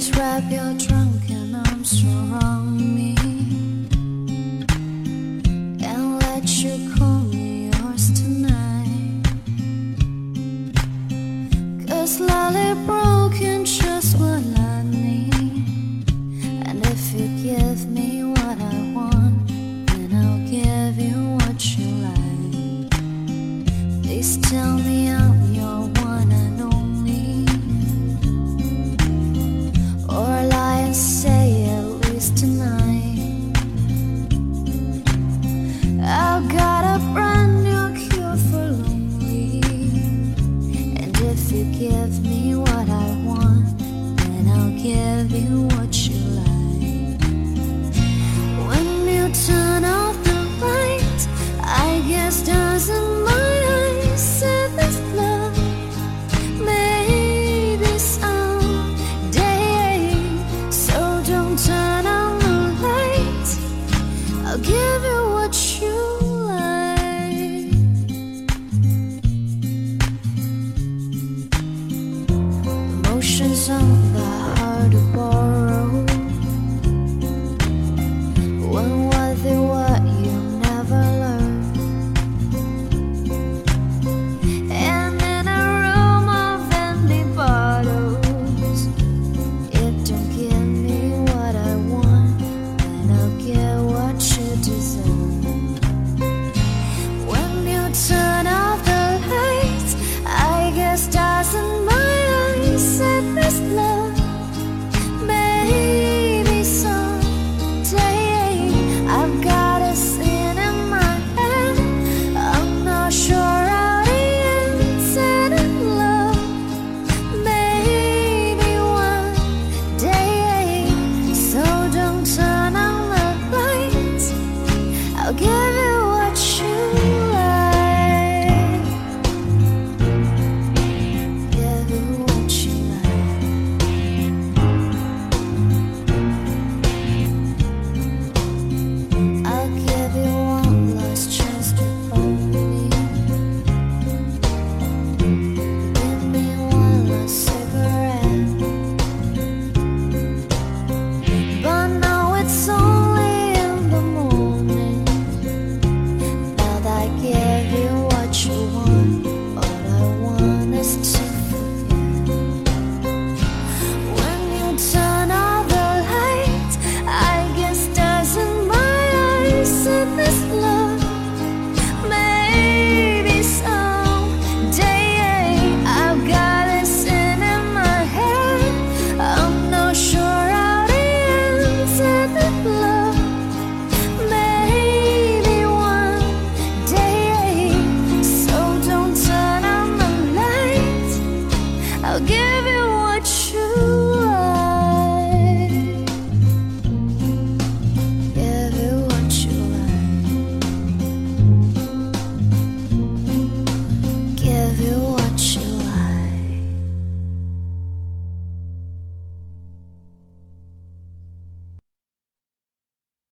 Please wrap your drunken arms around me if you give me what I want, then I'll give you what you like. When you turn off the light, I guess doesn't my eyes say this love? Maybe someday. So don't turn on the light. I'll give you Emotions on I'll give you one.